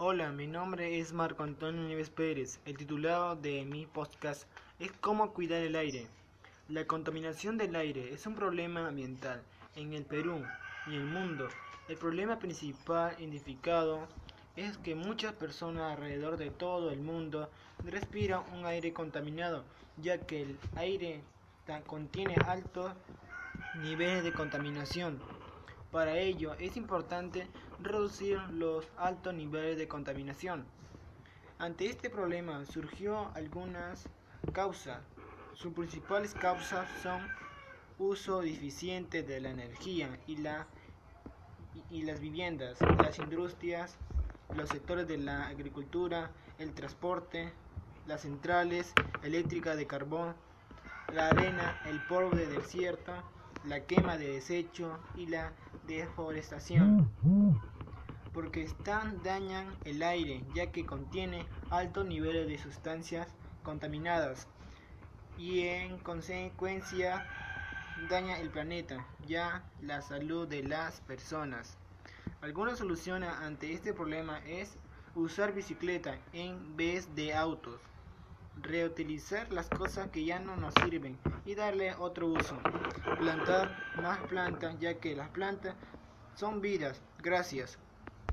Hola, mi nombre es Marco Antonio Nieves Pérez. El titulado de mi podcast es Cómo cuidar el aire. La contaminación del aire es un problema ambiental en el Perú y el mundo. El problema principal identificado es que muchas personas alrededor de todo el mundo respiran un aire contaminado, ya que el aire contiene altos niveles de contaminación. Para ello es importante reducir los altos niveles de contaminación. Ante este problema surgió algunas causas. Sus principales causas son uso deficiente de la energía y, y las viviendas, las industrias, los sectores de la agricultura, el transporte, las centrales eléctricas de carbón, la arena, el polvo de desierto, la quema de desecho y la deforestación, porque están dañan el aire ya que contiene altos niveles de sustancias contaminadas y en consecuencia daña el planeta, ya la salud de las personas. Alguna solución ante este problema es usar bicicleta en vez de autos reutilizar las cosas que ya no nos sirven y darle otro uso. Plantar más plantas ya que las plantas son vidas. Gracias.